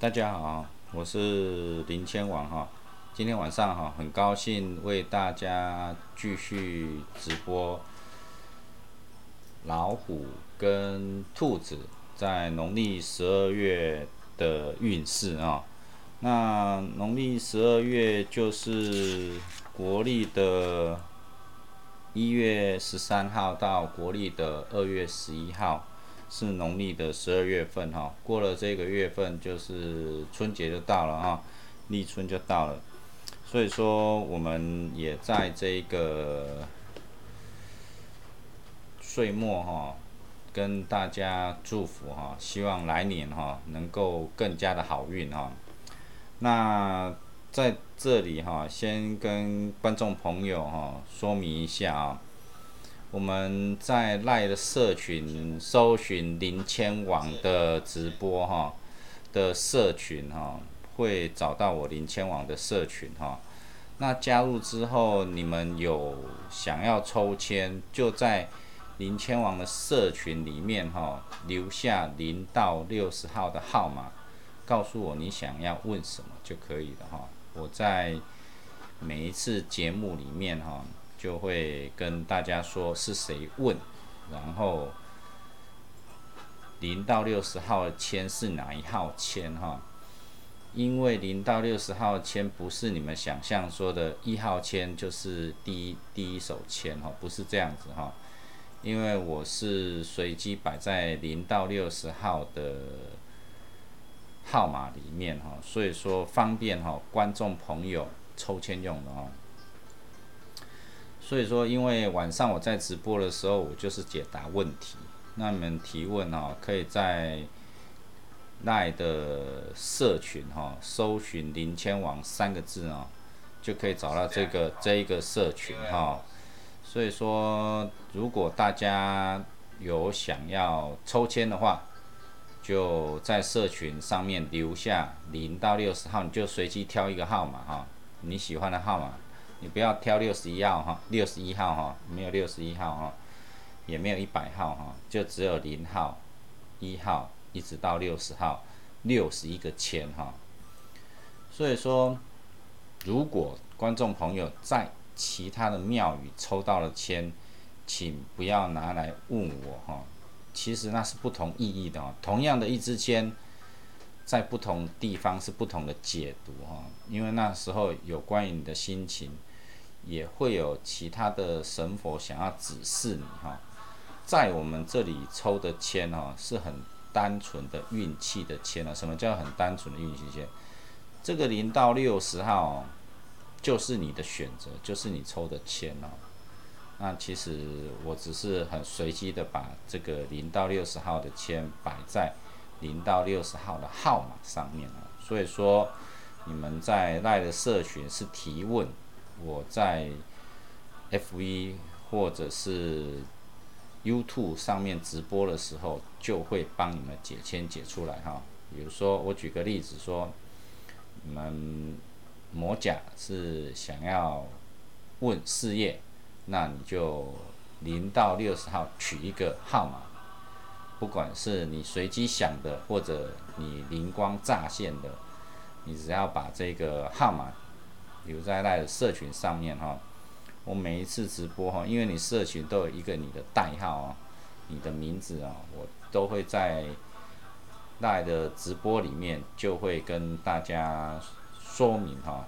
大家好，我是林千王哈。今天晚上哈，很高兴为大家继续直播老虎跟兔子在农历十二月的运势啊。那农历十二月就是国历的一月十三号到国历的二月十一号。是农历的十二月份哈，过了这个月份就是春节就到了哈，立春就到了，所以说我们也在这个岁末哈，跟大家祝福哈，希望来年哈能够更加的好运哈。那在这里哈，先跟观众朋友哈说明一下啊。我们在赖的社群搜寻林千网的直播哈的社群哈，会找到我林千网的社群哈。那加入之后，你们有想要抽签，就在林千网的社群里面哈，留下零到六十号的号码，告诉我你想要问什么就可以了哈。我在每一次节目里面哈。就会跟大家说是谁问，然后零到六十号签是哪一号签哈？因为零到六十号签不是你们想象说的一号签就是第一第一手签哈，不是这样子哈。因为我是随机摆在零到六十号的号码里面哈，所以说方便哈观众朋友抽签用的哈。所以说，因为晚上我在直播的时候，我就是解答问题。那你们提问哦，可以在赖的社群哈，搜寻“林千网”三个字哦，就可以找到这个这一个社群哈。所以说，如果大家有想要抽签的话，就在社群上面留下零到六十号，你就随机挑一个号码哈，你喜欢的号码。你不要挑六十一号哈，六十一号哈，没有六十一号哈，也没有一百号哈，就只有零号、一号一直到六十号，六十一个签哈。所以说，如果观众朋友在其他的庙宇抽到了签，请不要拿来问我哈，其实那是不同意义的哦。同样的一支签。在不同地方是不同的解读哈，因为那时候有关于你的心情，也会有其他的神佛想要指示你哈。在我们这里抽的签哈，是很单纯的运气的签啊。什么叫很单纯的运气签？这个零到六十号就是你的选择，就是你抽的签哦。那其实我只是很随机的把这个零到六十号的签摆在。零到六十号的号码上面啊，所以说你们在赖的社群是提问，我在 F 一或者是 YouTube 上面直播的时候，就会帮你们解签解出来哈。比如说我举个例子说，你们魔甲是想要问事业，那你就零到六十号取一个号码。不管是你随机想的，或者你灵光乍现的，你只要把这个号码留在赖的社群上面哈。我每一次直播哈，因为你社群都有一个你的代号啊，你的名字啊，我都会在赖的直播里面就会跟大家说明哈。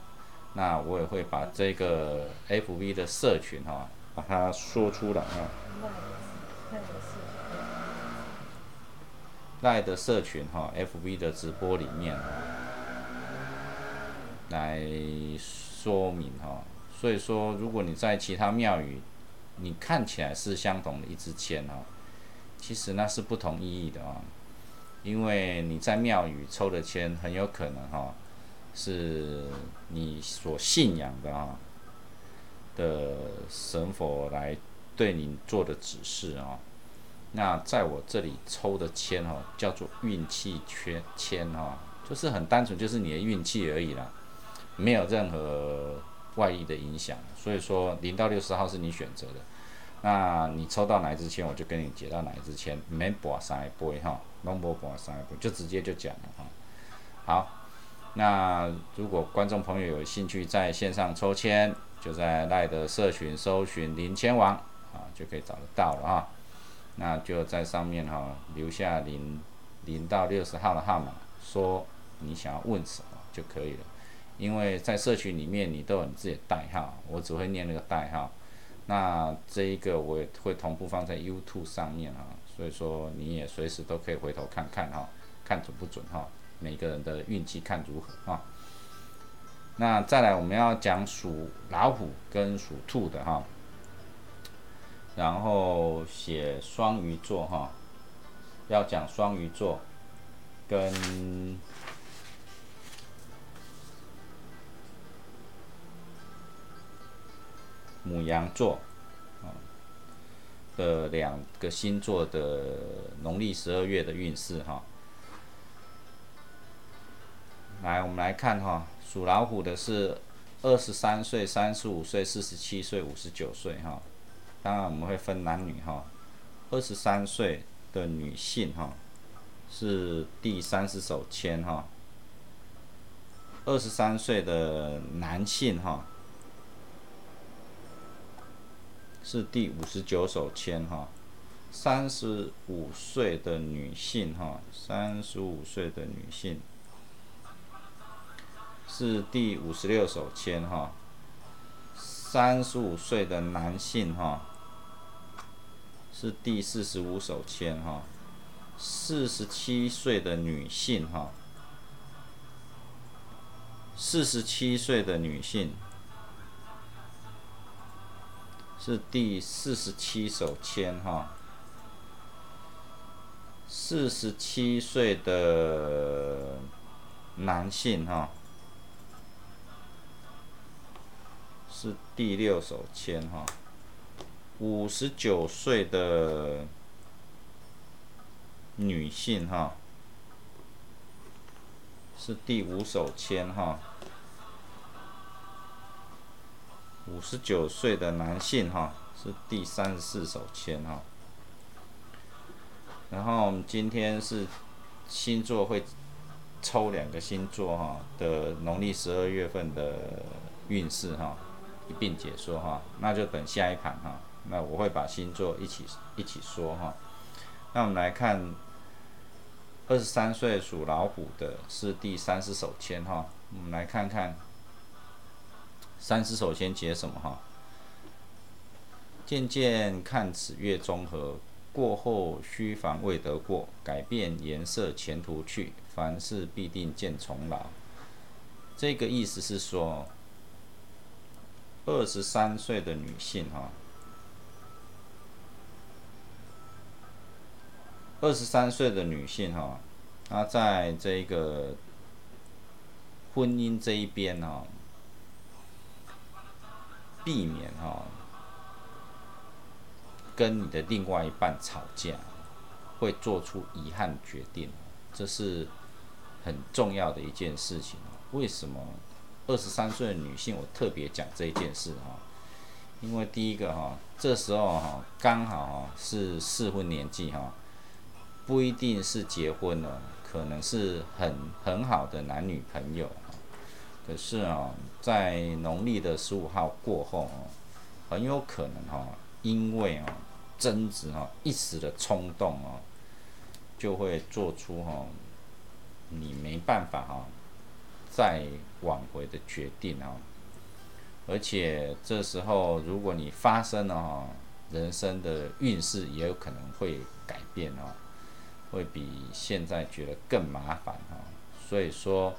那我也会把这个 FV 的社群哈，把它说出来哈。赖的社群哈，FV 的直播里面来说明哈，所以说如果你在其他庙宇，你看起来是相同的一支签哈，其实那是不同意义的啊，因为你在庙宇抽的签很有可能哈，是你所信仰的啊的神佛来对你做的指示啊。那在我这里抽的签哦，叫做运气圈签哈，就是很单纯，就是你的运气而已啦，没有任何外力的影响。所以说零到六十号是你选择的，那你抽到哪一支签，我就跟你解到哪一支签，没博三波哈，龙博博三波，就直接就讲了哈。好，那如果观众朋友有兴趣在线上抽签，就在赖的社群搜寻林签王啊，就可以找得到了啊。那就在上面哈留下零零到六十号的号码，说你想要问什么就可以了。因为在社群里面你都有你自己的代号，我只会念那个代号。那这一个我也会同步放在 YouTube 上面啊，所以说你也随时都可以回头看看哈，看准不准哈，每个人的运气看如何哈。那再来我们要讲属老虎跟属兔的哈，然后写双鱼座哈，要讲双鱼座跟。母羊座，啊的两个星座的农历十二月的运势哈。来，我们来看哈，属老虎的是二十三岁、三十五岁、四十七岁、五十九岁哈。当然我们会分男女哈。二十三岁的女性哈，是第三十手签哈。二十三岁的男性哈。是第五十九手签哈，三十五岁的女性哈，三十五岁的女性。是第五十六手签哈，三十五岁的男性哈。是第四十五手签哈，四十七岁的女性哈，四十七岁的女性。是第四十七手签哈，四十七岁的男性哈，是第六手签哈，五十九岁的女性哈，是第五手签哈。五十九岁的男性哈，是第三十四手签哈。然后我们今天是星座会抽两个星座哈的农历十二月份的运势哈，一并解说哈。那就等下一盘哈，那我会把星座一起一起说哈。那我们来看，二十三岁属老虎的是第三十手签哈，我们来看看。三十首先解什么哈？渐渐看此月中和，过后须防未得过。改变颜色前途去，凡事必定见重劳。这个意思是说，二十三岁的女性哈，二十三岁的女性哈，她在这个婚姻这一边哈。避免哈跟你的另外一半吵架，会做出遗憾决定，这是很重要的一件事情。为什么二十三岁的女性我特别讲这一件事哈？因为第一个哈，这时候哈刚好哈是适婚年纪哈，不一定是结婚了，可能是很很好的男女朋友。可是啊，在农历的十五号过后哦，很有可能哈，因为啊争执哈一时的冲动哦，就会做出哈你没办法哈再挽回的决定啊。而且这时候如果你发生了哈，人生的运势也有可能会改变哦，会比现在觉得更麻烦哈。所以说。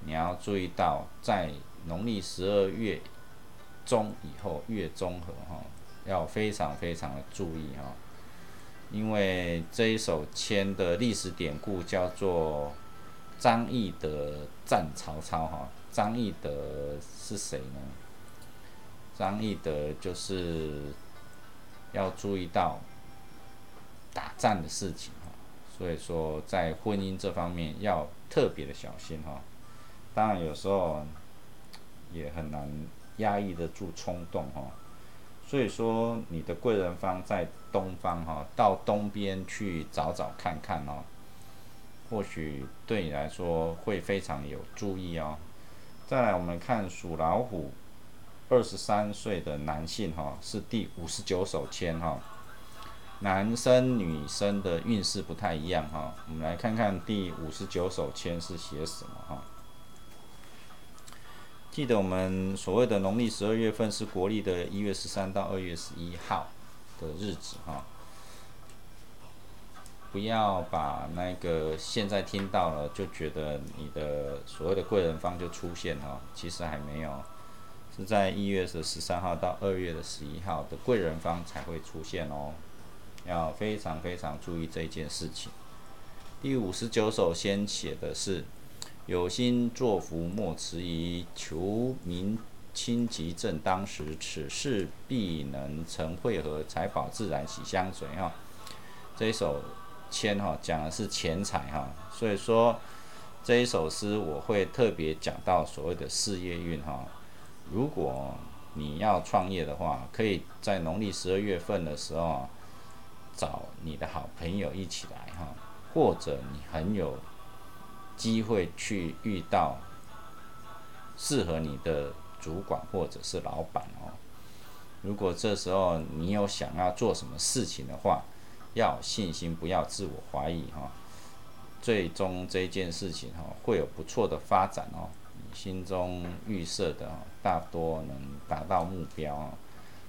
你要注意到，在农历十二月中以后，月中和哈，要非常非常的注意哈，因为这一首签的历史典故叫做张翼德战曹操哈。张翼德是谁呢？张翼德就是要注意到打仗的事情哈，所以说在婚姻这方面要特别的小心哈。当然，有时候也很难压抑得住冲动哈。所以说，你的贵人方在东方哈，到东边去找找看看哦。或许对你来说会非常有注意哦。再来，我们看属老虎二十三岁的男性哈，是第五十九手签哈。男生女生的运势不太一样哈，我们来看看第五十九手签是写什么哈。记得我们所谓的农历十二月份是国历的一月十三到二月十一号的日子哈。不要把那个现在听到了就觉得你的所谓的贵人方就出现哈，其实还没有，是在一月的十三号到二月的十一号的贵人方才会出现哦，要非常非常注意这件事情。第五十九首先写的是：有心作福莫迟疑，求民清吉正当时，此事必能成，会合财宝自然喜相随哈。这一首。签哈讲的是钱财哈，所以说这一首诗我会特别讲到所谓的事业运哈。如果你要创业的话，可以在农历十二月份的时候找你的好朋友一起来哈，或者你很有机会去遇到适合你的主管或者是老板哦。如果这时候你有想要做什么事情的话，要信心，不要自我怀疑哈。最终这件事情哈会有不错的发展哦。你心中预设的大多能达到目标。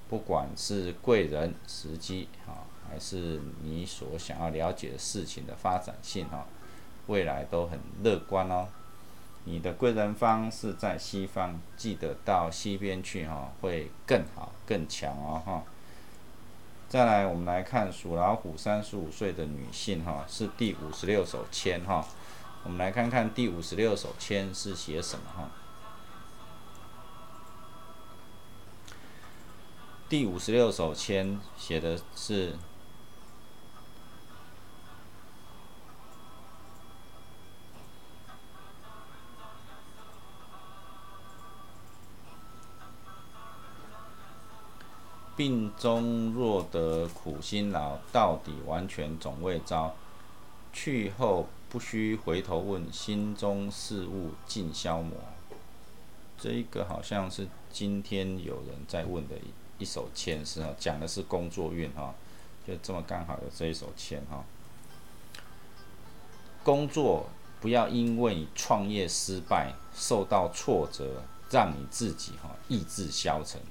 不管是贵人时机哈，还是你所想要了解的事情的发展性哈，未来都很乐观哦。你的贵人方是在西方，记得到西边去哈，会更好更强哦哈。再来，我们来看属老虎三十五岁的女性，哈，是第五十六手签，哈。我们来看看第五十六手签是写什么，哈。第五十六手签写的是。病中若得苦辛劳，到底完全总未招。去后不须回头问，心中事物尽消磨。这一个好像是今天有人在问的一一首签诗哈，讲的是工作运哈，就这么刚好的这一首签哈。工作不要因为你创业失败受到挫折，让你自己哈意志消沉。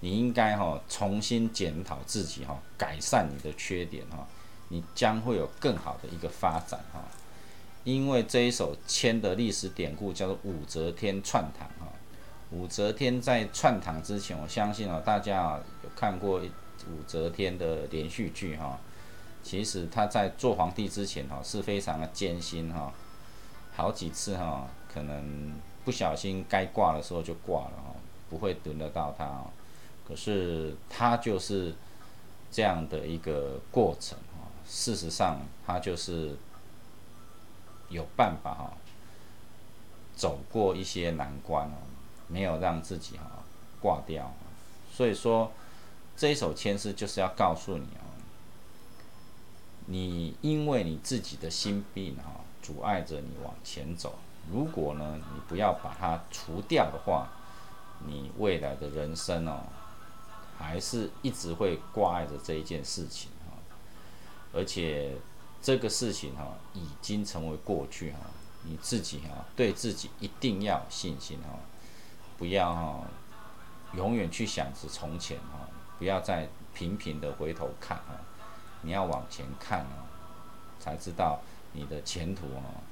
你应该哈重新检讨自己哈，改善你的缺点哈，你将会有更好的一个发展哈。因为这一首签的历史典故叫做武则天串堂哈。武则天在串堂之前，我相信啊，大家有看过武则天的连续剧哈。其实她在做皇帝之前哈是非常的艰辛哈，好几次哈可能不小心该挂的时候就挂了哈，不会轮得到她。可是他就是这样的一个过程啊，事实上他就是有办法哈，走过一些难关哦，没有让自己哈挂掉。所以说这一首签诗就是要告诉你哦，你因为你自己的心病哈，阻碍着你往前走。如果呢，你不要把它除掉的话，你未来的人生哦。还是一直会挂碍着这一件事情哈，而且这个事情哈已经成为过去哈，你自己哈对自己一定要有信心哈，不要哈永远去想着从前哈，不要再频频的回头看哈，你要往前看啊，才知道你的前途啊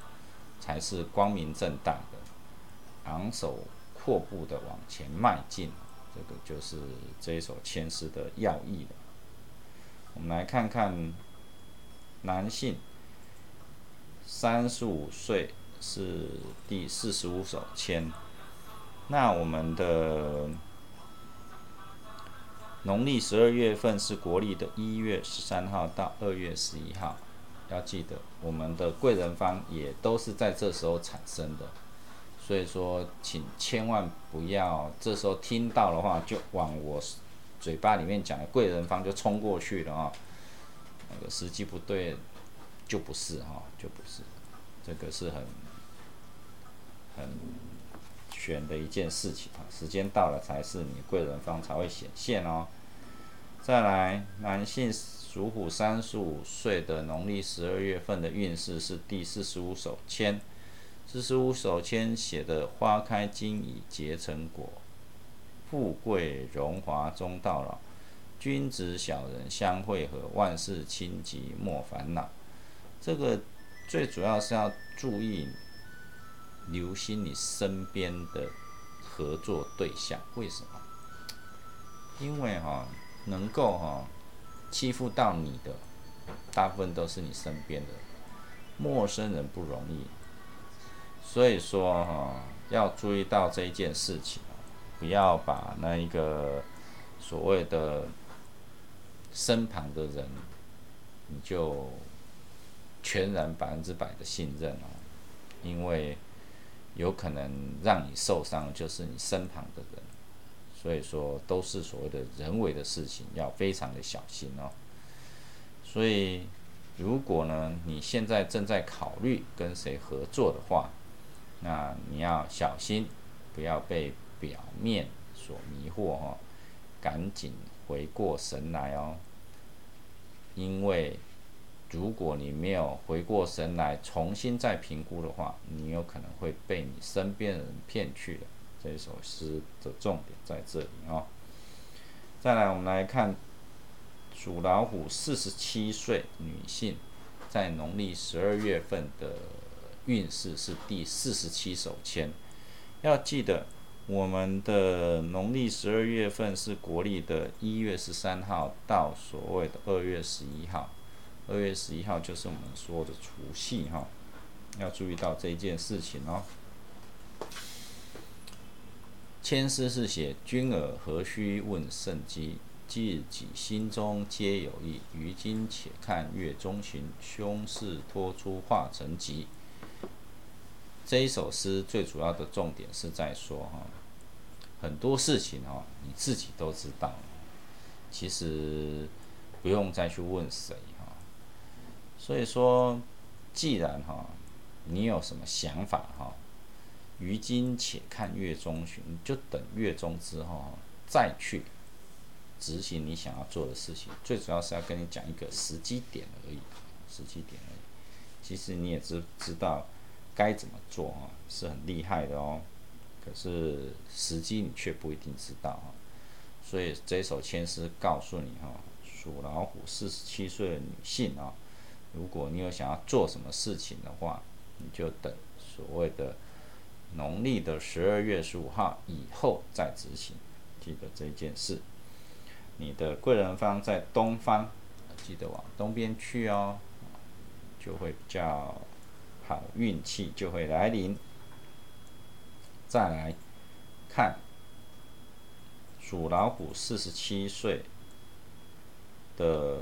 才是光明正大的，昂首阔步的往前迈进。这个就是这一首签诗的要义了。我们来看看男性，三十五岁是第四十五首签。那我们的农历十二月份是国历的一月十三号到二月十一号，要记得我们的贵人方也都是在这时候产生的。所以说，请千万不要这时候听到的话，就往我嘴巴里面讲的贵人方就冲过去了啊。那个时机不对，就不是哈，就不是。这个是很很悬的一件事情啊。时间到了才是你贵人方才会显现哦。再来，男性属虎三十五岁的农历十二月份的运势是第四十五手签。四十五手签写的“花开今已结成果，富贵荣华终到老，君子小人相会合，万事清吉莫烦恼”。这个最主要是要注意留心你身边的合作对象。为什么？因为哈。能够哈欺负到你的，大部分都是你身边的陌生人不容易，所以说哈要注意到这一件事情不要把那一个所谓的身旁的人，你就全然百分之百的信任哦，因为有可能让你受伤就是你身旁的人。所以说，都是所谓的人为的事情，要非常的小心哦。所以，如果呢，你现在正在考虑跟谁合作的话，那你要小心，不要被表面所迷惑哦，赶紧回过神来哦。因为，如果你没有回过神来，重新再评估的话，你有可能会被你身边的人骗去的。这首诗的重点在这里哦。再来，我们来看属老虎四十七岁女性在农历十二月份的运势是第四十七手签。要记得，我们的农历十二月份是国历的一月十三号到所谓的二月十一号。二月十一号就是我们说的除夕哈，要注意到这一件事情哦。签诗是写：君尔何须问圣机？自己心中皆有意。于今且看月中旬，凶事托出化成吉。这一首诗最主要的重点是在说哈，很多事情哈，你自己都知道，其实不用再去问谁哈。所以说，既然哈，你有什么想法哈？于今且看月中旬，就等月中之后再去执行你想要做的事情。最主要是要跟你讲一个时机点而已，时机点而已。其实你也知知道该怎么做啊，是很厉害的哦。可是时机你却不一定知道啊。所以这首签诗告诉你哈，属老虎四十七岁的女性啊，如果你有想要做什么事情的话，你就等所谓的。农历的十二月十五号以后再执行，记得这件事。你的贵人方在东方，记得往东边去哦，就会比较好，运气就会来临。再来看属老虎四十七岁的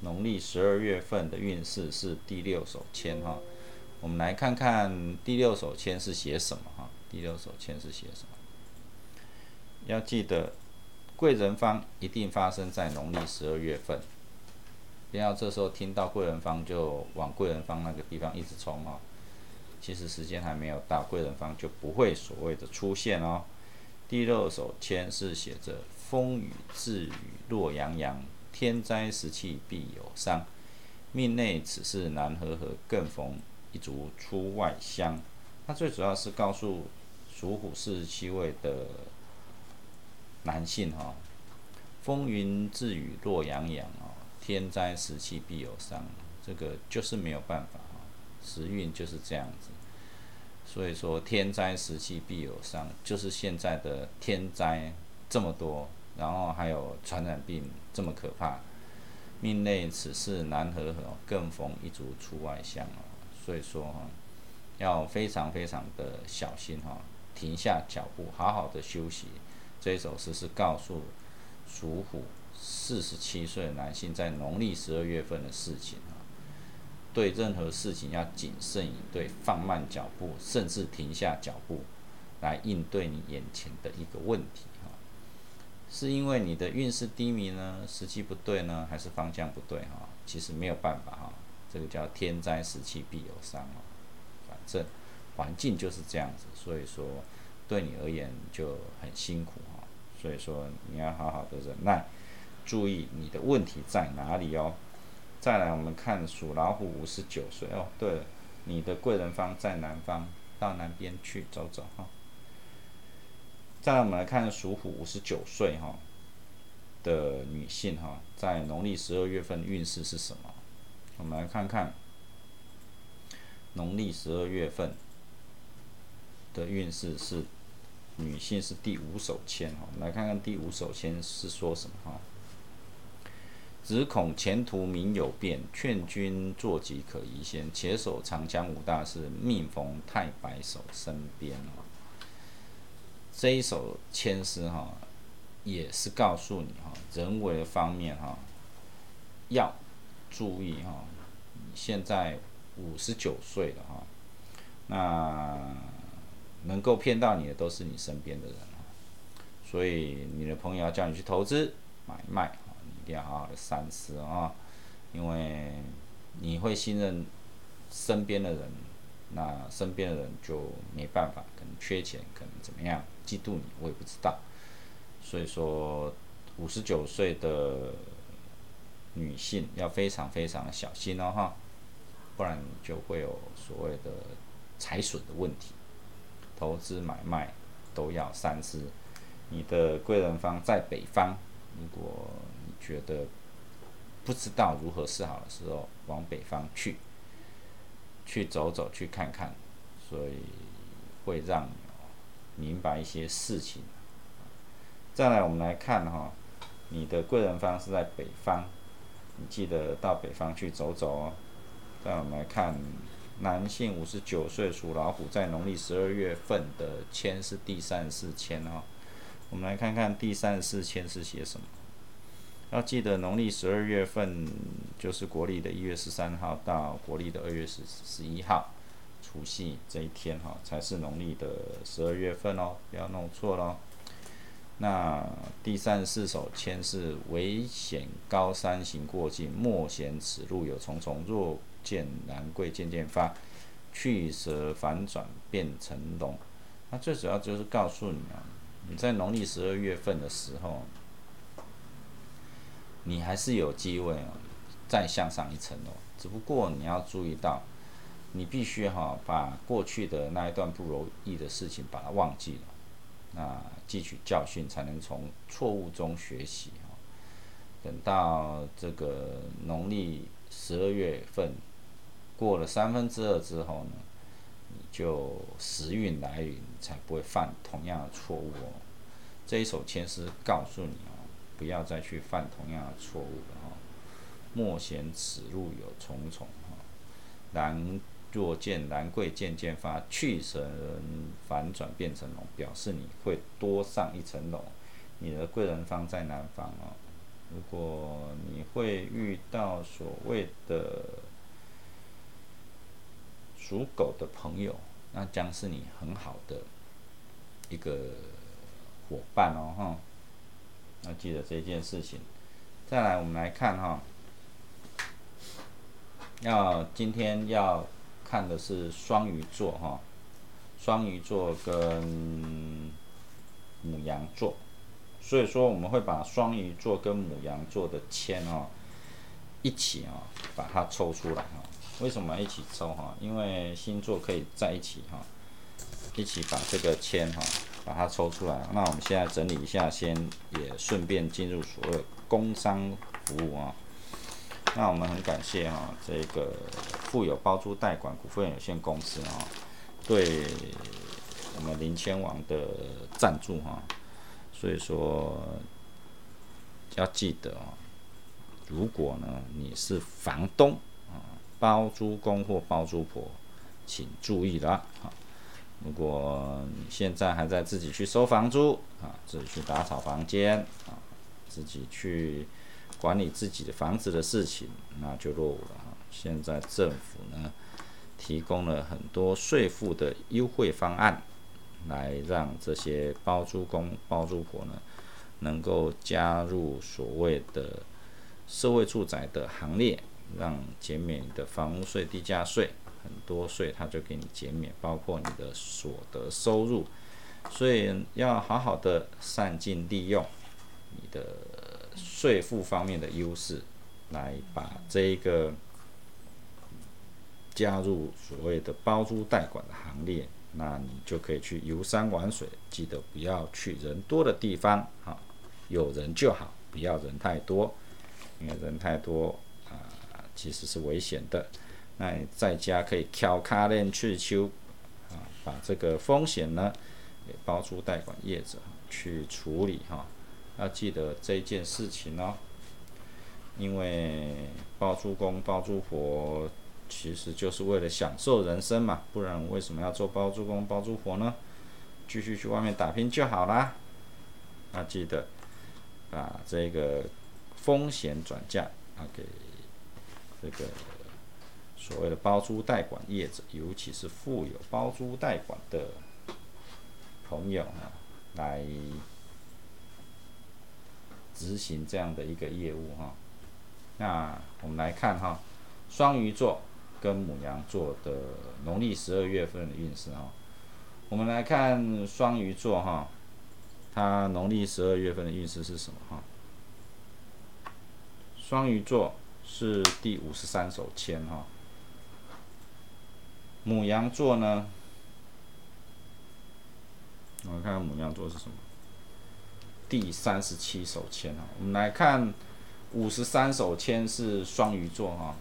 农历十二月份的运势是第六手签哈。我们来看看第六手签是写什么哈？第六手签是写什么？要记得，贵人方一定发生在农历十二月份。不要这时候听到贵人方就往贵人方那个地方一直冲哦。其实时间还没有到，贵人方就不会所谓的出现哦。第六手签是写着“风雨自雨洛阳阳，天灾时气必有伤，命内此事难和合，更逢”。一族出外乡，它最主要是告诉属虎四十七位的男性哈，风云自雨洛阳阳，天灾时期必有伤，这个就是没有办法哈，时运就是这样子，所以说天灾时期必有伤，就是现在的天灾这么多，然后还有传染病这么可怕，命内此事难和合，更逢一族出外乡哦。所以说哈，要非常非常的小心哈，停下脚步，好好的休息。这首诗是告诉属虎四十七岁的男性在农历十二月份的事情啊，对任何事情要谨慎以对，放慢脚步，甚至停下脚步来应对你眼前的一个问题哈。是因为你的运势低迷呢，时机不对呢，还是方向不对哈？其实没有办法哈。这个叫天灾时期必有伤哦。反正环境就是这样子，所以说对你而言就很辛苦哈。所以说你要好好的忍耐，注意你的问题在哪里哦。再来，我们看属老虎五十九岁哦。对了，你的贵人方在南方，到南边去走走哈。再来，我们来看属虎五十九岁哈的女性哈，在农历十二月份运势是什么？我们来看看农历十二月份的运势是女性是第五手签哈。来看看第五手签是说什么哈？只恐前途名有变，劝君坐骑可移先。且守长江五大事，命逢太白守身边哦。这一首签诗哈，也是告诉你哈，人为的方面哈，要注意哈。现在五十九岁了哈，那能够骗到你的都是你身边的人。所以你的朋友要叫你去投资买卖。要好好的三思啊，因为你会信任身边的人，那身边的人就没办法，可能缺钱，可能怎么样，嫉妒你，我也不知道。所以说，五十九岁的女性要非常非常小心哦哈，不然就会有所谓的财损的问题。投资买卖都要三思。你的贵人方在北方，如果觉得不知道如何是好的时候，往北方去，去走走，去看看，所以会让你明白一些事情。再来，我们来看哈，你的贵人方是在北方，你记得到北方去走走哦。再我们来看，男性五十九岁属老虎，在农历十二月份的签是第三十四签哦。我们来看看第三十四签是写什么。要记得，农历十二月份就是国历的一月十三号到国历的二月十十一号，除夕这一天哈，才是农历的十二月份哦，不要弄错喽。那第三十四首签是危险高山行过境，莫嫌此路有重重。若见兰桂渐渐发，去蛇反转变成龙。那最主要就是告诉你啊，你在农历十二月份的时候。你还是有机会哦，再向上一层楼。只不过你要注意到，你必须哈把过去的那一段不如意的事情把它忘记了，那汲取教训，才能从错误中学习哈。等到这个农历十二月份过了三分之二之后呢，你就时运来临，才不会犯同样的错误哦。这一首签诗告诉你。不要再去犯同样的错误了哈！莫嫌此路有重重哈！兰若见兰桂渐渐发，去神反转变成龙，表示你会多上一层楼。你的贵人方在南方哦。如果你会遇到所谓的属狗的朋友，那将是你很好的一个伙伴哦哈！要记得这件事情。再来，我们来看哈，要今天要看的是双鱼座哈，双鱼座跟母羊座，所以说我们会把双鱼座跟母羊座的签哈一起啊把它抽出来哈。为什么一起抽哈？因为星座可以在一起哈，一起把这个签哈。把它抽出来，那我们现在整理一下，先也顺便进入所谓工商服务啊。那我们很感谢哈，这个富有包租代管股份有限公司啊，对我们林千王的赞助哈。所以说要记得啊，如果呢你是房东啊，包租公或包租婆，请注意了啊。如果你现在还在自己去收房租啊，自己去打扫房间啊，自己去管理自己的房子的事情，那就落伍了哈。现在政府呢提供了很多税负的优惠方案，来让这些包租公、包租婆呢能够加入所谓的社会住宅的行列，让减免你的房屋税、地价税，很多税它就给你减免，包括你的所得收入，所以要好好的善尽利用你的税负方面的优势，来把这一个加入所谓的包租代管的行列。那你就可以去游山玩水，记得不要去人多的地方啊，有人就好，不要人太多，因为人太多啊，其实是危险的。那你在家可以敲卡链去修啊，把这个风险呢给包租代管业者去处理哈。要记得这件事情哦，因为包租公包租婆。其实就是为了享受人生嘛，不然为什么要做包租公包租婆呢？继续去外面打拼就好啦。那，记得把这个风险转嫁啊给这个所谓的包租代管业者，尤其是富有包租代管的朋友啊，来执行这样的一个业务哈。那我们来看哈，双鱼座。跟母羊座的农历十二月份的运势哈，我们来看双鱼座哈，它农历十二月份的运势是什么哈？双鱼座是第五十三手签哈，母羊座呢，我们看看母羊座是什么？第三十七手签哈，我们来看五十三手签是双鱼座哈。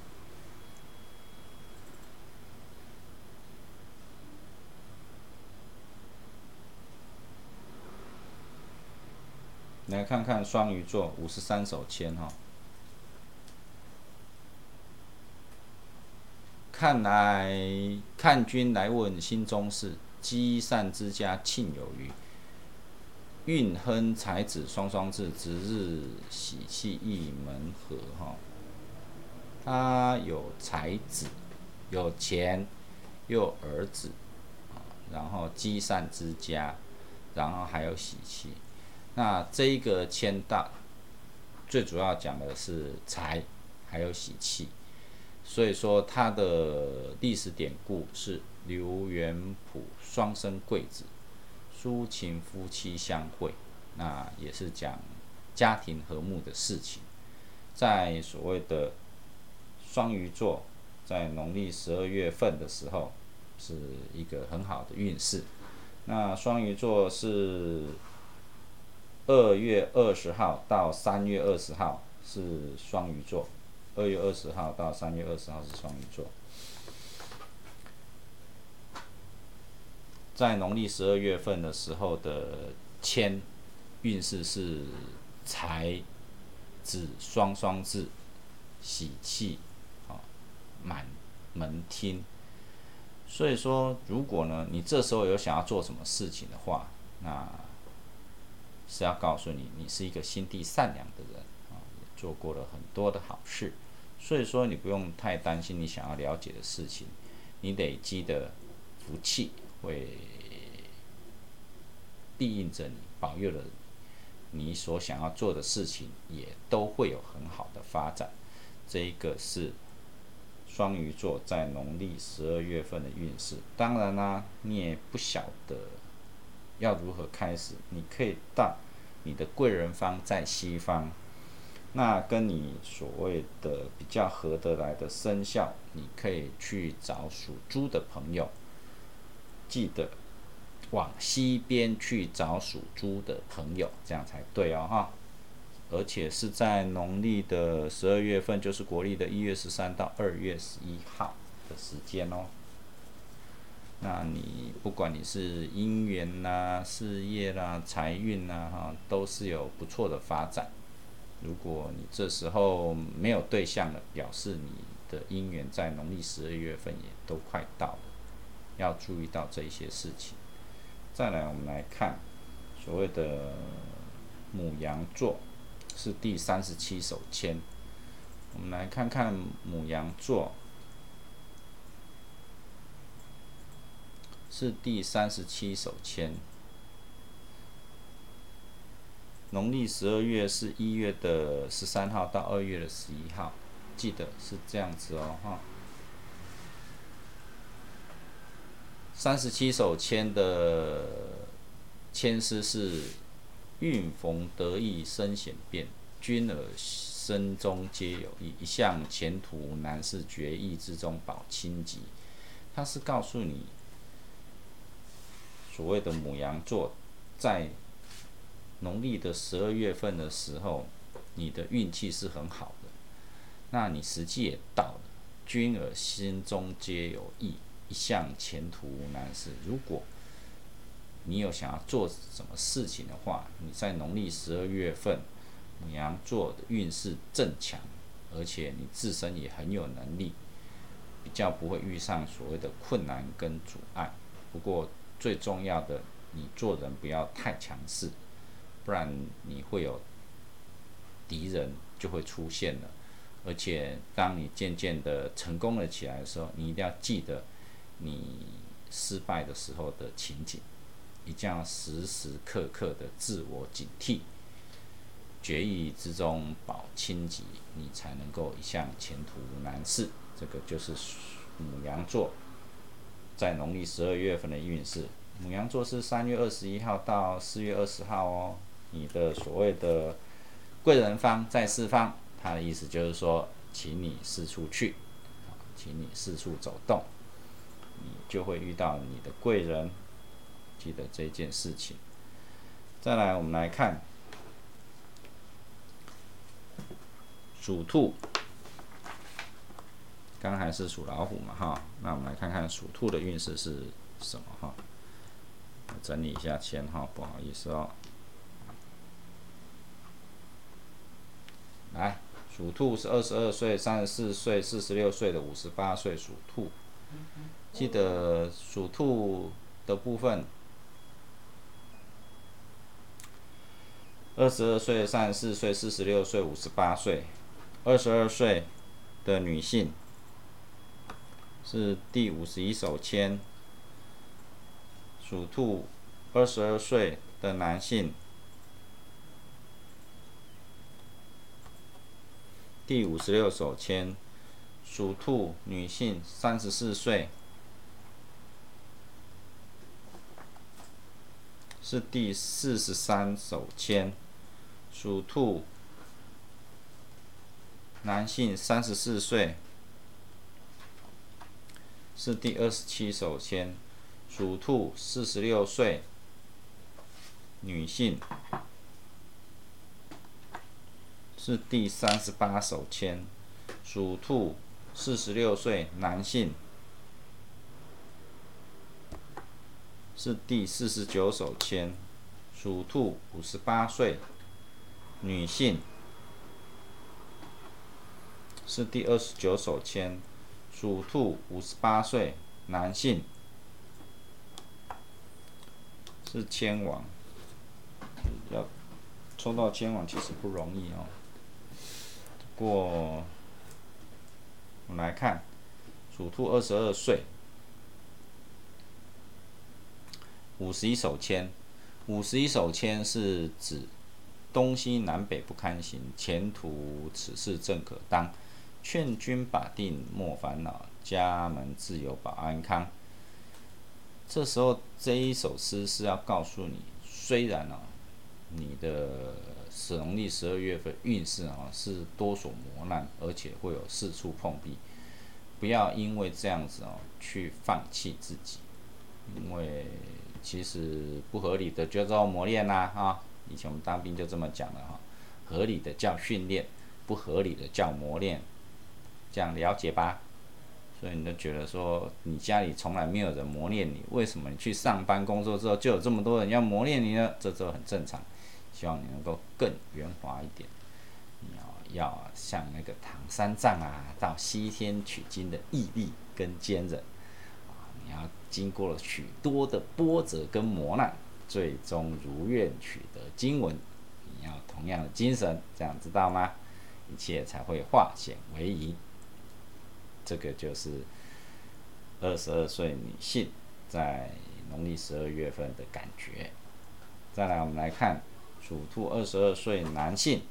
来看看双鱼座五十三手签哈，看来看君来问心中事，积善之家庆有余，运亨才子双双至，值日喜气一门合哈。他有才子，有钱，又有儿子啊，然后积善之家，然后还有喜气。那这个签到，最主要讲的是财，还有喜气，所以说它的历史典故是刘元溥双生贵子，抒情夫妻相会，那也是讲家庭和睦的事情，在所谓的双鱼座，在农历十二月份的时候，是一个很好的运势。那双鱼座是。二月二十号到三月二十号是双鱼座，二月二十号到三月二十号是双鱼座。在农历十二月份的时候的签运势是财子双双至，喜气啊满门厅。所以说，如果呢你这时候有想要做什么事情的话，那是要告诉你，你是一个心地善良的人啊，做过了很多的好事，所以说你不用太担心你想要了解的事情，你累积的福气会庇应着你，保佑了你所想要做的事情，也都会有很好的发展。这一个是双鱼座在农历十二月份的运势。当然啦，你也不晓得。要如何开始？你可以到你的贵人方在西方，那跟你所谓的比较合得来的生肖，你可以去找属猪的朋友。记得往西边去找属猪的朋友，这样才对哦哈。而且是在农历的十二月份，就是国历的一月十三到二月十一号的时间哦。那你不管你是姻缘啦、事业啦、财运啦，哈，都是有不错的发展。如果你这时候没有对象了，表示你的姻缘在农历十二月份也都快到了，要注意到这一些事情。再来，我们来看所谓的母羊座是第三十七手签，我们来看看母羊座。是第三十七手签，农历十二月是一月的十三号到二月的十一号，记得是这样子哦，哈。三十七首签的签诗是“运逢得意身险变，君尔身中皆有意，一向前途难事，决意之中保清吉”。他是告诉你，所谓的母羊座，在农历的十二月份的时候，你的运气是很好的。那你时机也到了，君儿心中皆有意。一向前途无难事。如果你有想要做什么事情的话，你在农历十二月份，母羊座的运势正强，而且你自身也很有能力，比较不会遇上所谓的困难跟阻碍。不过最重要的，你做人不要太强势，不然你会有敌人就会出现了。而且当你渐渐的成功了起来的时候，你一定要记得。你失败的时候的情景，一定要时时刻刻的自我警惕，决意之中保清吉，你才能够一向前途无难事。这个就是母羊座在农历十二月份的运势。母羊座是三月二十一号到四月二十号哦。你的所谓的贵人方在四方，他的意思就是说，请你四处去，请你四处走动。你就会遇到你的贵人，记得这件事情。再来，我们来看属兔，刚才是属老虎嘛，哈。那我们来看看属兔的运势是什么，哈。整理一下签哈，不好意思哦。来，属兔是二十二岁、三十四岁、四十六岁的五十八岁属兔。记得属兔的部分，二十二岁、三十四岁、四十六岁、五十八岁，二十二岁的女性是第五十一手签。属兔二十二岁的男性，第五十六手签。属兔女性三十四岁。是第四十三手签，属兔，男性三十四岁，是第二十七手签，属兔四十六岁，女性，是第三十八手签，属兔四十六岁，男性。是第四十九手签，属兔，五十八岁，女性。是第二十九手签，属兔，五十八岁，男性。是签王，要抽到签王其实不容易哦。过，我们来看，属兔，二十二岁。五十一手签，五十一手签是指东西南北不堪行，前途此事正可当。劝君把定莫烦恼，家门自有保安康。这时候这一首诗是要告诉你，虽然哦，你的农历十二月份运势啊是多所磨难，而且会有四处碰壁，不要因为这样子哦去放弃自己，因为。其实不合理的就叫磨练啦，哈！以前我们当兵就这么讲的哈，合理的叫训练，不合理的叫磨练，这样了解吧？所以你都觉得说，你家里从来没有人磨练你，为什么你去上班工作之后就有这么多人要磨练你呢？这都很正常。希望你能够更圆滑一点，你要要像那个唐三藏啊，到西天取经的毅力跟坚韧。你要经过了许多的波折跟磨难，最终如愿取得经文。你要同样的精神，这样知道吗？一切才会化险为夷。这个就是二十二岁女性在农历十二月份的感觉。再来，我们来看属兔二十二岁男性，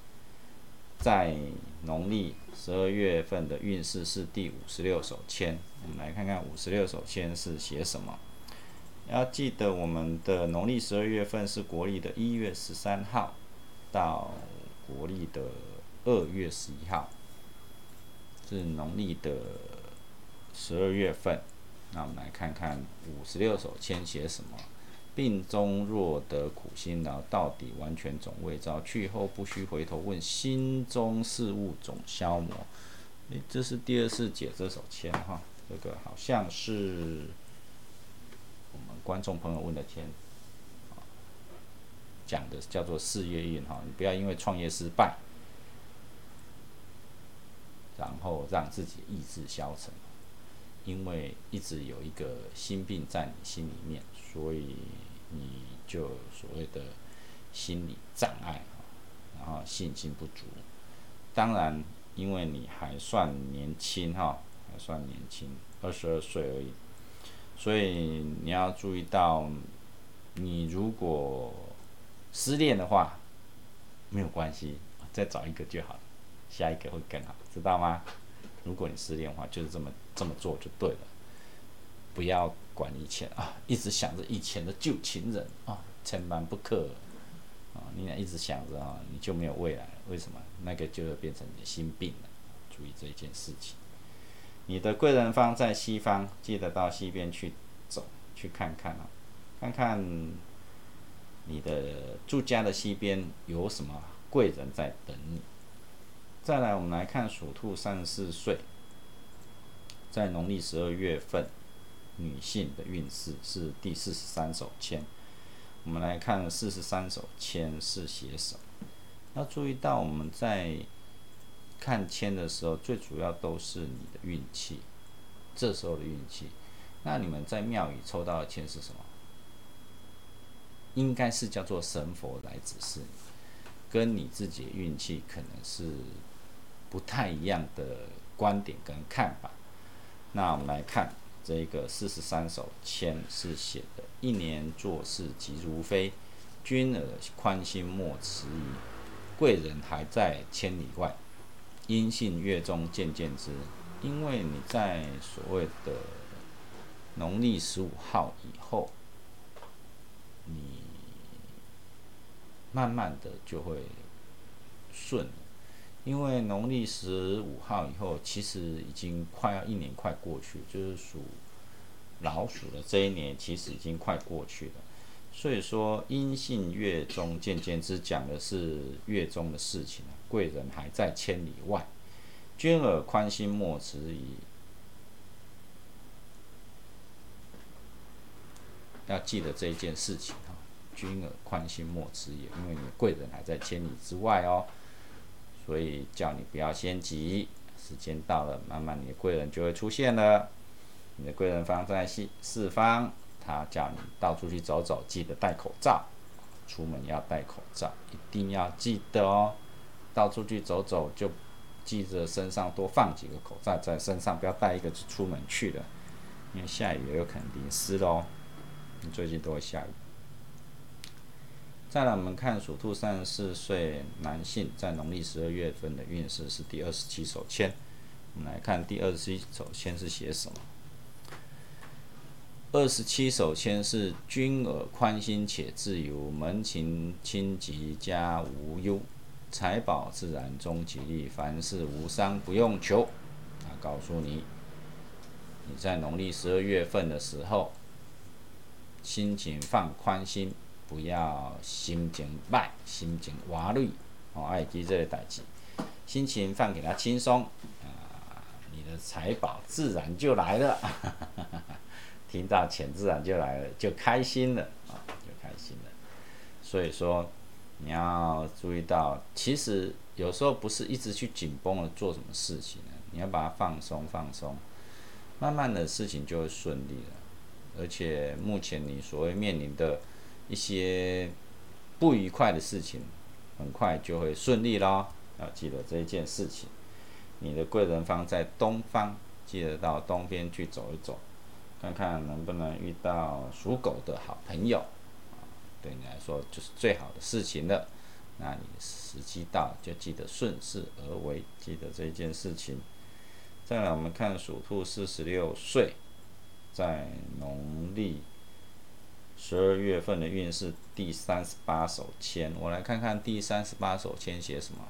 在农历十二月份的运势是第五十六手签，我们来看看五十六手签是写什么。要记得我们的农历十二月份是国历的一月十三号到国历的二月十一号，是农历的十二月份。那我们来看看五十六手签写什么。病中若得苦心劳，到底完全总未招。去后不须回头问，心中事物总消磨。诶，这是第二次解这首签哈，这个好像是我们观众朋友问的签，讲的叫做事业运哈。你不要因为创业失败，然后让自己意志消沉，因为一直有一个心病在你心里面，所以。你就所谓的心理障碍然后信心不足。当然，因为你还算年轻哈，还算年轻，二十二岁而已，所以你要注意到，你如果失恋的话，没有关系，再找一个就好了，下一个会更好，知道吗？如果你失恋的话，就是这么这么做就对了，不要。管以前啊，一直想着以前的旧情人啊，千万不可啊！你俩一直想着啊，你就没有未来。为什么？那个就会变成你的心病了。注意这一件事情。你的贵人方在西方，记得到西边去走，去看看啊，看看你的住家的西边有什么贵人在等你。再来，我们来看属兔三十四岁，在农历十二月份。女性的运势是第四十三手签，我们来看四十三手签是写什么。要注意到我们在看签的时候，最主要都是你的运气，这时候的运气。那你们在庙宇抽到的签是什么？应该是叫做神佛来指示你，跟你自己的运气可能是不太一样的观点跟看法。那我们来看。这个四十三首签是写的：一年做事急如飞，君儿宽心莫迟疑，贵人还在千里外，音信月中渐渐知。因为你在所谓的农历十五号以后，你慢慢的就会顺。因为农历十五号以后，其实已经快要一年快过去，就是属老鼠的这一年，其实已经快过去了。所以说，阴性月中渐渐之讲的是月中的事情贵人还在千里外，君尔宽心莫迟疑。要记得这一件事情哈，君尔宽心莫迟疑，因为你贵人还在千里之外哦。所以叫你不要先急，时间到了，慢慢你的贵人就会出现了。你的贵人方在四四方，他叫你到处去走走，记得戴口罩，出门要戴口罩，一定要记得哦。到处去走走，就记着身上多放几个口罩在身上，不要带一个就出门去了，因为下雨也有可能淋湿喽。你最近都会下雨。再来，我们看属兔三十四岁男性在农历十二月份的运势是第二十七手签。我们来看第二十七手签是写什么？二十七手签是君尔宽心且自由，门庭清吉家无忧，财宝自然中吉利，凡事无伤不用求。他告诉你，你在农历十二月份的时候，心情放宽心。不要心情坏，心情瓦累，哦，爱记这个代志，心情放给他轻松，啊，你的财宝自然就来了，听到钱自然就来了，就开心了，啊，就开心了。所以说，你要注意到，其实有时候不是一直去紧绷的做什么事情，你要把它放松放松，慢慢的事情就会顺利了。而且目前你所谓面临的。一些不愉快的事情，很快就会顺利咯。要记得这一件事情。你的贵人方在东方，记得到东边去走一走，看看能不能遇到属狗的好朋友，对你来说就是最好的事情了。那你时机到就记得顺势而为，记得这一件事情。再来，我们看属兔四十六岁，在农历十二月份的运势第三十八手签，我来看看第三十八手签写什么。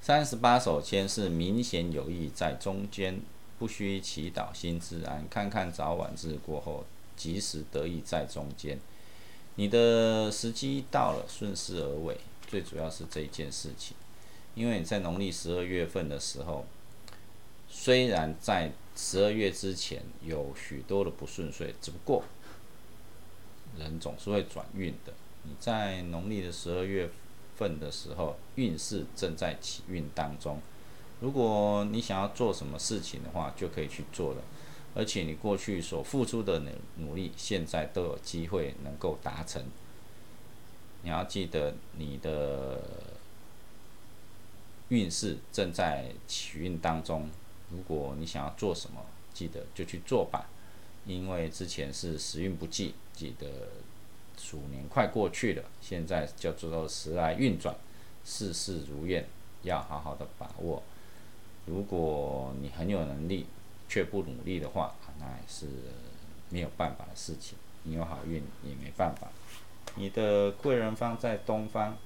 三十八手签是明显有意在中间，不需祈祷心自安，看看早晚日过后，及时得意在中间。你的时机到了，顺势而为，最主要是这一件事情。因为你在农历十二月份的时候，虽然在十二月之前有许多的不顺遂，只不过人总是会转运的。你在农历的十二月。份的时候，运势正在起运当中。如果你想要做什么事情的话，就可以去做了。而且你过去所付出的努努力，现在都有机会能够达成。你要记得，你的运势正在起运当中。如果你想要做什么，记得就去做吧。因为之前是时运不济，记得。鼠年快过去了，现在叫做时来运转，事事如愿，要好好的把握。如果你很有能力却不努力的话，那也是没有办法的事情。你有好运也没办法。你的贵人方在东方，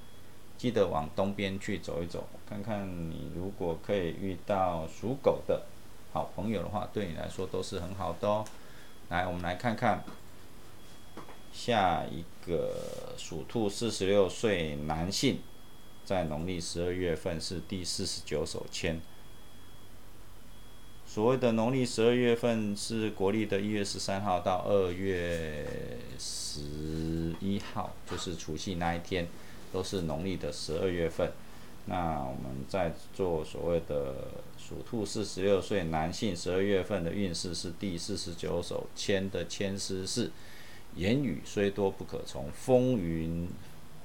记得往东边去走一走，看看你如果可以遇到属狗的好朋友的话，对你来说都是很好的哦。来，我们来看看。下一个属兔四十六岁男性，在农历十二月份是第四十九手签。所谓的农历十二月份是国历的一月十三号到二月十一号，就是除夕那一天，都是农历的十二月份。那我们在做所谓的属兔四十六岁男性十二月份的运势是第四十九首签的签诗是。言语虽多不可从，风云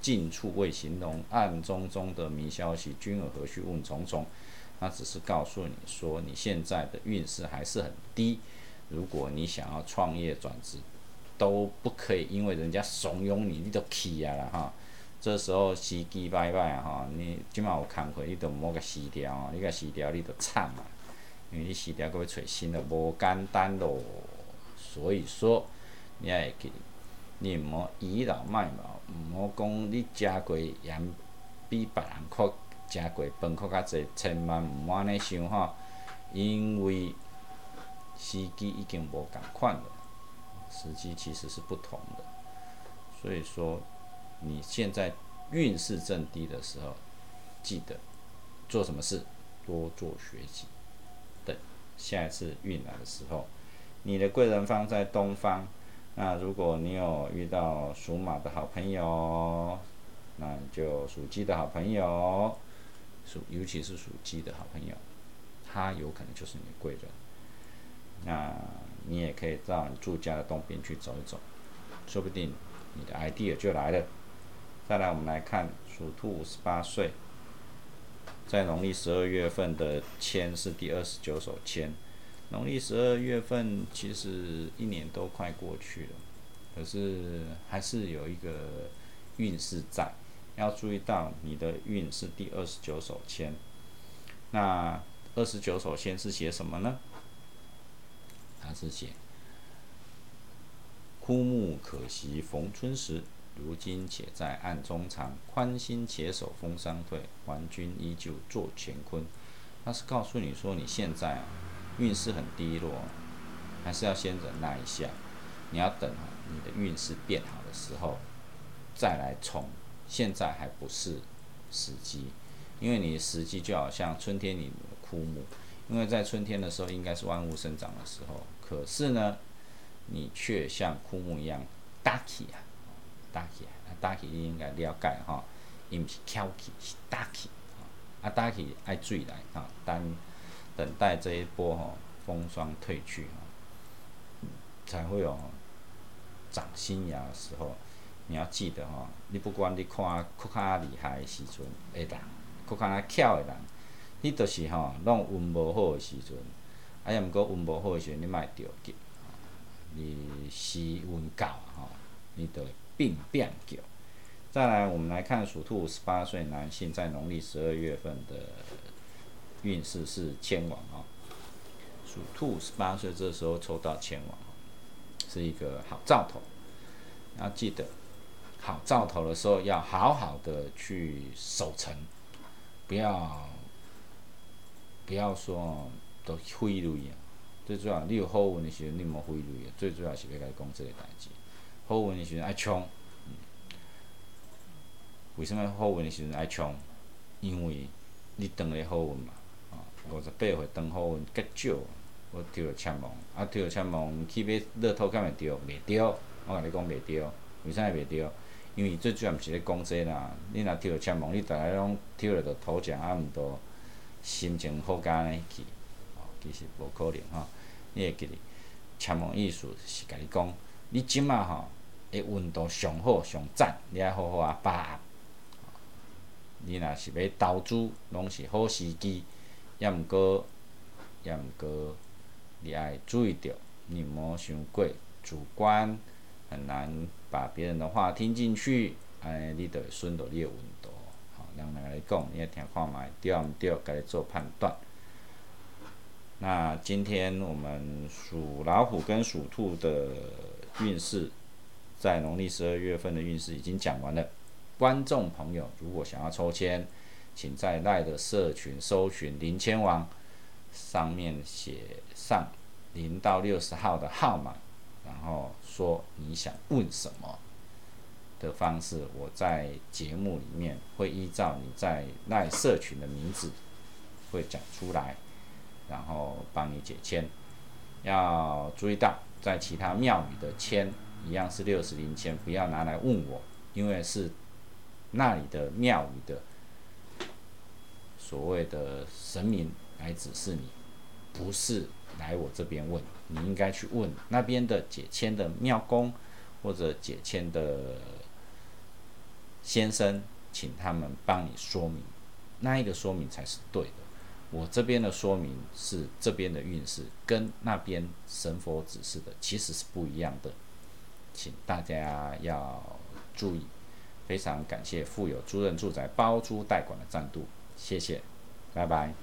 尽处未形容。暗中中的迷消息，君尔何须问重重？那只是告诉你说，你现在的运势还是很低。如果你想要创业转职，都不可以，因为人家怂恿你，你就起啊了哈。这时候时机拜拜啊吼，你今晚有工课，你都莫个辞掉，你甲辞掉你就惨啊，因为你辞掉，搁要找新的，无简单咯。所以说。你也会记，你毋好倚老卖老，毋好讲你食过盐比别人较食过饭较较济，千万毋安尼想吼，因为时机已经无共款了，时机其实是不同的。所以说，你现在运势正低的时候，记得做什么事多做学习，等下一次运来的时候，你的贵人方在东方。那如果你有遇到属马的好朋友，那你就属鸡的好朋友，属尤其是属鸡的好朋友，他有可能就是你的贵人。那你也可以到你住家的东边去走一走，说不定你的 idea 就来了。再来，我们来看属兔五十八岁，在农历十二月份的签是第二十九手签。农历十二月份，其实一年都快过去了，可是还是有一个运势在，要注意到你的运是第二十九手签。那二十九手签是写什么呢？它是写“枯木可惜逢春时，如今且在暗中藏。宽心且守风霜退，还君依旧坐乾坤。”它是告诉你说，你现在啊。运势很低落，还是要先忍耐一下。你要等你的运势变好的时候再来冲，现在还不是时机。因为你的时机就好像春天里的枯木，因为在春天的时候应该是万物生长的时候，可是呢，你却像枯木一样大起啊，搭起啊，搭起应该了解吼，伊毋是翘起，是搭起啊，搭起爱水来哈，等。等待这一波吼风霜退去吼，才会有长新芽的时候。你要记得吼，你不管你看较较厉害的时阵，会人，较较巧的人，你都是吼，拢运无好的时阵，啊，也毋过运无好的时阵，你莫着急，你时运到吼，你得病变叫。再来，我们来看属兔十八岁男性在农历十二月份的运势是千王啊。属兔十八岁这时候抽到千王，是一个好兆头。要记得，好兆头的时候要好好的去守成，不要不要说都挥泪啊。最主要，你有好运的时候，你莫挥泪啊。最主要是要甲你讲这个代志，好运的时阵爱冲。为什么好运的时阵爱冲？因为你当个好运嘛，啊，五十八岁当好运较少，我抽着签王，啊，抽着签王去买乐透，敢会着？袂着，我甲你讲袂着。为啥会袂着？因为最主要毋是咧讲这啦，你若抽着签王，你逐个拢抽着着头奖，啊，毋着心情好甲安尼去，哦，其实无可能吼。你会记哩，签王意思是甲你讲，你即马吼，诶运度上好上赞，你爱好好啊把握。你若是要投资，拢是好时机，要毋过，要毋过，你爱注意着，你莫伤过主观，很难把别人的话听进去，安尼你着会损到你的运道。好，人来讲，你要听看觅对毋对，家己做判断。那今天我们属老虎跟属兔的运势，在农历十二月份的运势已经讲完了。观众朋友，如果想要抽签，请在赖的社群搜寻“林千王”，上面写上零到六十号的号码，然后说你想问什么的方式，我在节目里面会依照你在赖社群的名字会讲出来，然后帮你解签。要注意到，在其他庙宇的签一样是六十零签，不要拿来问我，因为是。那里的庙宇的所谓的神明来指示你，不是来我这边问，你应该去问那边的解签的庙公或者解签的先生，请他们帮你说明，那一个说明才是对的。我这边的说明是这边的运势跟那边神佛指示的其实是不一样的，请大家要注意。非常感谢富有租人住宅包租代管的赞助，谢谢，拜拜。